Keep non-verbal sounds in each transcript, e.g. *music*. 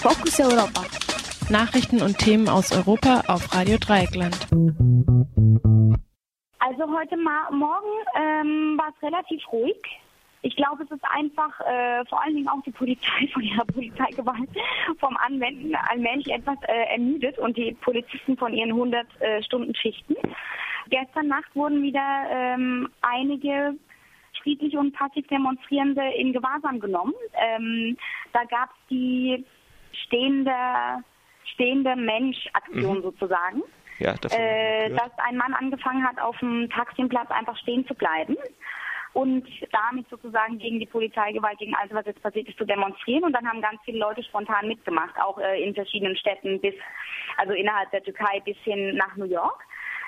Fokus Europa. Nachrichten und Themen aus Europa auf Radio Dreieckland. Also heute Morgen ähm, war es relativ ruhig. Ich glaube, es ist einfach äh, vor allen Dingen auch die Polizei *laughs* von ihrer Polizeigewalt vom Anwenden allmählich etwas äh, ermüdet und die Polizisten von ihren 100 äh, Stunden Schichten. Gestern Nacht wurden wieder ähm, einige friedlich und passiv Demonstrierende in Gewahrsam genommen. Ähm, da gab es die stehende, stehende Mensch-Aktion mhm. sozusagen. Ja, äh, dass ein Mann angefangen hat, auf dem Taximplatz einfach stehen zu bleiben und damit sozusagen gegen die Polizeigewalt, gegen alles, was jetzt passiert ist, zu demonstrieren. Und dann haben ganz viele Leute spontan mitgemacht, auch äh, in verschiedenen Städten bis, also innerhalb der Türkei bis hin nach New York.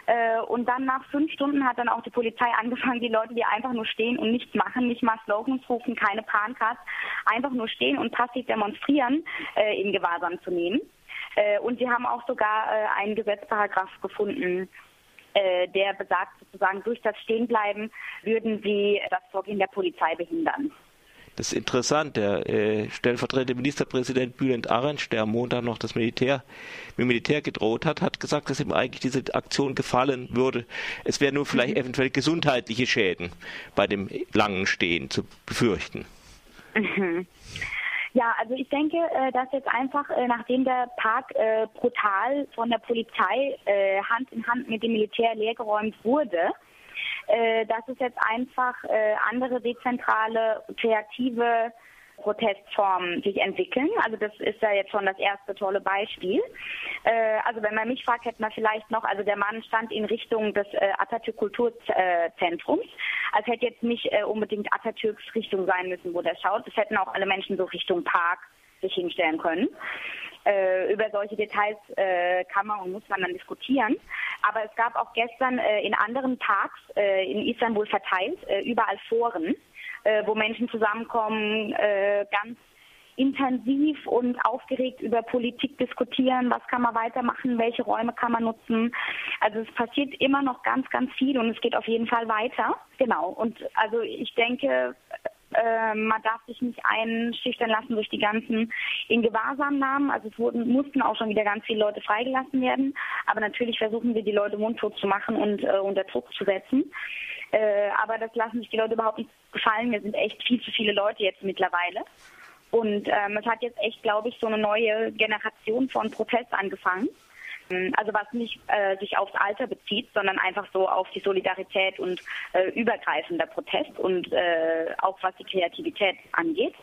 Äh, und dann nach fünf Stunden hat dann auch die Polizei *laughs* angefangen, die Leute, die einfach nur stehen und nichts machen, nicht mal Slogans rufen, keine Pancards, einfach nur stehen und passiv demonstrieren, äh, in Gewahrsam zu nehmen. Äh, und sie haben auch sogar einen Gesetzparagraph gefunden, der besagt sozusagen, durch das Stehenbleiben würden sie das Vorgehen der Polizei behindern. Das ist interessant. Der äh, stellvertretende Ministerpräsident Bülent Arenc, der am Montag noch das Militär mit dem Militär gedroht hat, hat gesagt, dass ihm eigentlich diese Aktion gefallen würde. Es wären nur vielleicht mhm. eventuell gesundheitliche Schäden bei dem langen Stehen zu befürchten. Mhm. Ja, also ich denke, äh, dass jetzt einfach, äh, nachdem der Park äh, brutal von der Polizei Hand in Hand mit dem Militär leergeräumt wurde, dass es jetzt einfach andere dezentrale, kreative Protestformen sich entwickeln. Also das ist ja jetzt schon das erste tolle Beispiel. Äh, also wenn man mich fragt, hätte man vielleicht noch, also der Mann stand in Richtung des äh, Atatürk Kulturzentrums. Also hätte jetzt nicht äh, unbedingt Atatürks Richtung sein müssen, wo der schaut. Es hätten auch alle Menschen so Richtung Park sich hinstellen können. Äh, über solche Details äh, kann man und muss man dann diskutieren. Aber es gab auch gestern äh, in anderen Parks äh, in Istanbul verteilt äh, überall Foren, äh, wo Menschen zusammenkommen, äh, ganz intensiv und aufgeregt über Politik diskutieren, was kann man weitermachen, welche Räume kann man nutzen. Also es passiert immer noch ganz, ganz viel und es geht auf jeden Fall weiter. Genau. Und also ich denke, äh, man darf sich nicht einschüchtern lassen durch die ganzen in Gewahrsamnahmen. Also es wurden, mussten auch schon wieder ganz viele Leute freigelassen werden. Aber natürlich versuchen wir, die Leute mundtot zu machen und äh, unter Druck zu setzen. Äh, aber das lassen sich die Leute überhaupt nicht gefallen. Wir sind echt viel zu viele Leute jetzt mittlerweile. Und ähm, es hat jetzt echt, glaube ich, so eine neue Generation von Protest angefangen. Also was nicht äh, sich aufs Alter bezieht, sondern einfach so auf die Solidarität und äh, übergreifender Protest und äh, auch was die Kreativität angeht.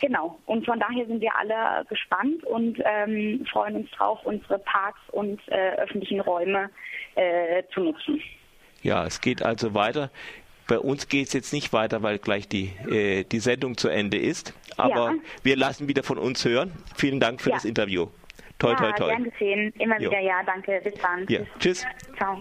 Genau. Und von daher sind wir alle gespannt und ähm, freuen uns drauf, unsere Parks und äh, öffentlichen Räume äh, zu nutzen. Ja, es geht also weiter. Bei uns geht es jetzt nicht weiter, weil gleich die, äh, die Sendung zu Ende ist. Aber ja. wir lassen wieder von uns hören. Vielen Dank für ja. das Interview. Toi, ja, toi, toi. Gern geschehen. Immer jo. wieder ja. Danke. Bis dann. Ja. Tschüss. Ciao.